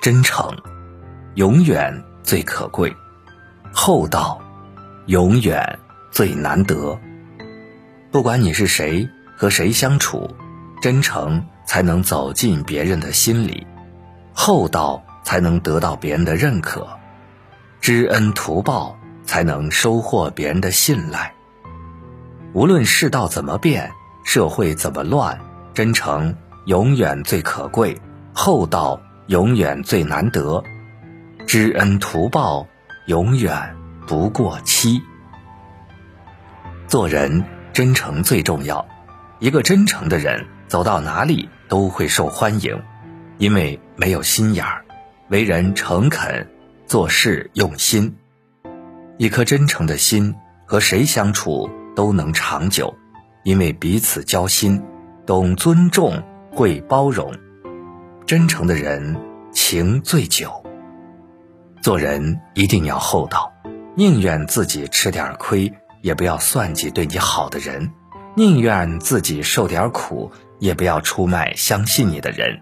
真诚，永远最可贵；厚道，永远最难得。不管你是谁，和谁相处，真诚才能走进别人的心里，厚道才能得到别人的认可，知恩图报才能收获别人的信赖。无论世道怎么变，社会怎么乱，真诚永远最可贵，厚道永远最难得，知恩图报永远不过期。做人真诚最重要，一个真诚的人走到哪里都会受欢迎，因为没有心眼儿，为人诚恳，做事用心。一颗真诚的心和谁相处？都能长久，因为彼此交心，懂尊重，会包容，真诚的人情最久。做人一定要厚道，宁愿自己吃点亏，也不要算计对你好的人；宁愿自己受点苦，也不要出卖相信你的人；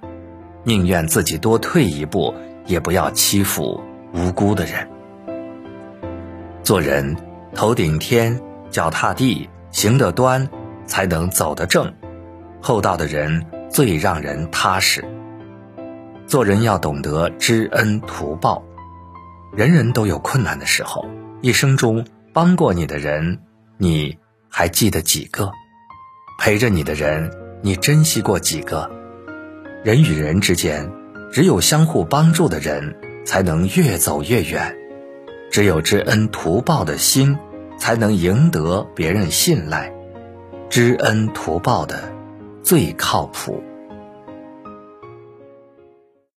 宁愿自己多退一步，也不要欺负无辜的人。做人头顶天。脚踏地，行得端，才能走得正。厚道的人最让人踏实。做人要懂得知恩图报。人人都有困难的时候，一生中帮过你的人，你还记得几个？陪着你的人，你珍惜过几个？人与人之间，只有相互帮助的人，才能越走越远。只有知恩图报的心。才能赢得别人信赖，知恩图报的最靠谱。